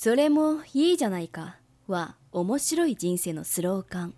それもいいじゃないかは面白い人生のスローカン。